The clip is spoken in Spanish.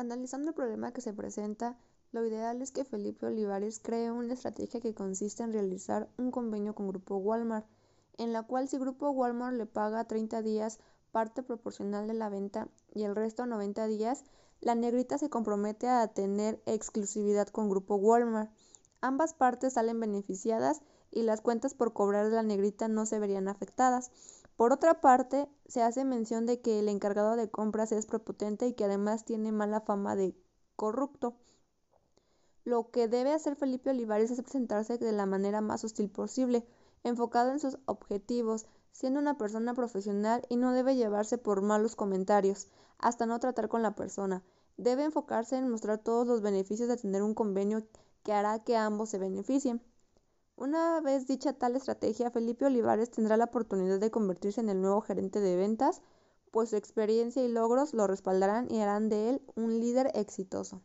Analizando el problema que se presenta, lo ideal es que Felipe Olivares cree una estrategia que consiste en realizar un convenio con Grupo Walmart, en la cual si Grupo Walmart le paga 30 días parte proporcional de la venta y el resto 90 días, la negrita se compromete a tener exclusividad con Grupo Walmart. Ambas partes salen beneficiadas y las cuentas por cobrar de la negrita no se verían afectadas. Por otra parte, se hace mención de que el encargado de compras es prepotente y que además tiene mala fama de corrupto. Lo que debe hacer Felipe Olivares es presentarse de la manera más hostil posible, enfocado en sus objetivos, siendo una persona profesional y no debe llevarse por malos comentarios, hasta no tratar con la persona. Debe enfocarse en mostrar todos los beneficios de tener un convenio que hará que ambos se beneficien. Una vez dicha tal estrategia, Felipe Olivares tendrá la oportunidad de convertirse en el nuevo gerente de ventas, pues su experiencia y logros lo respaldarán y harán de él un líder exitoso.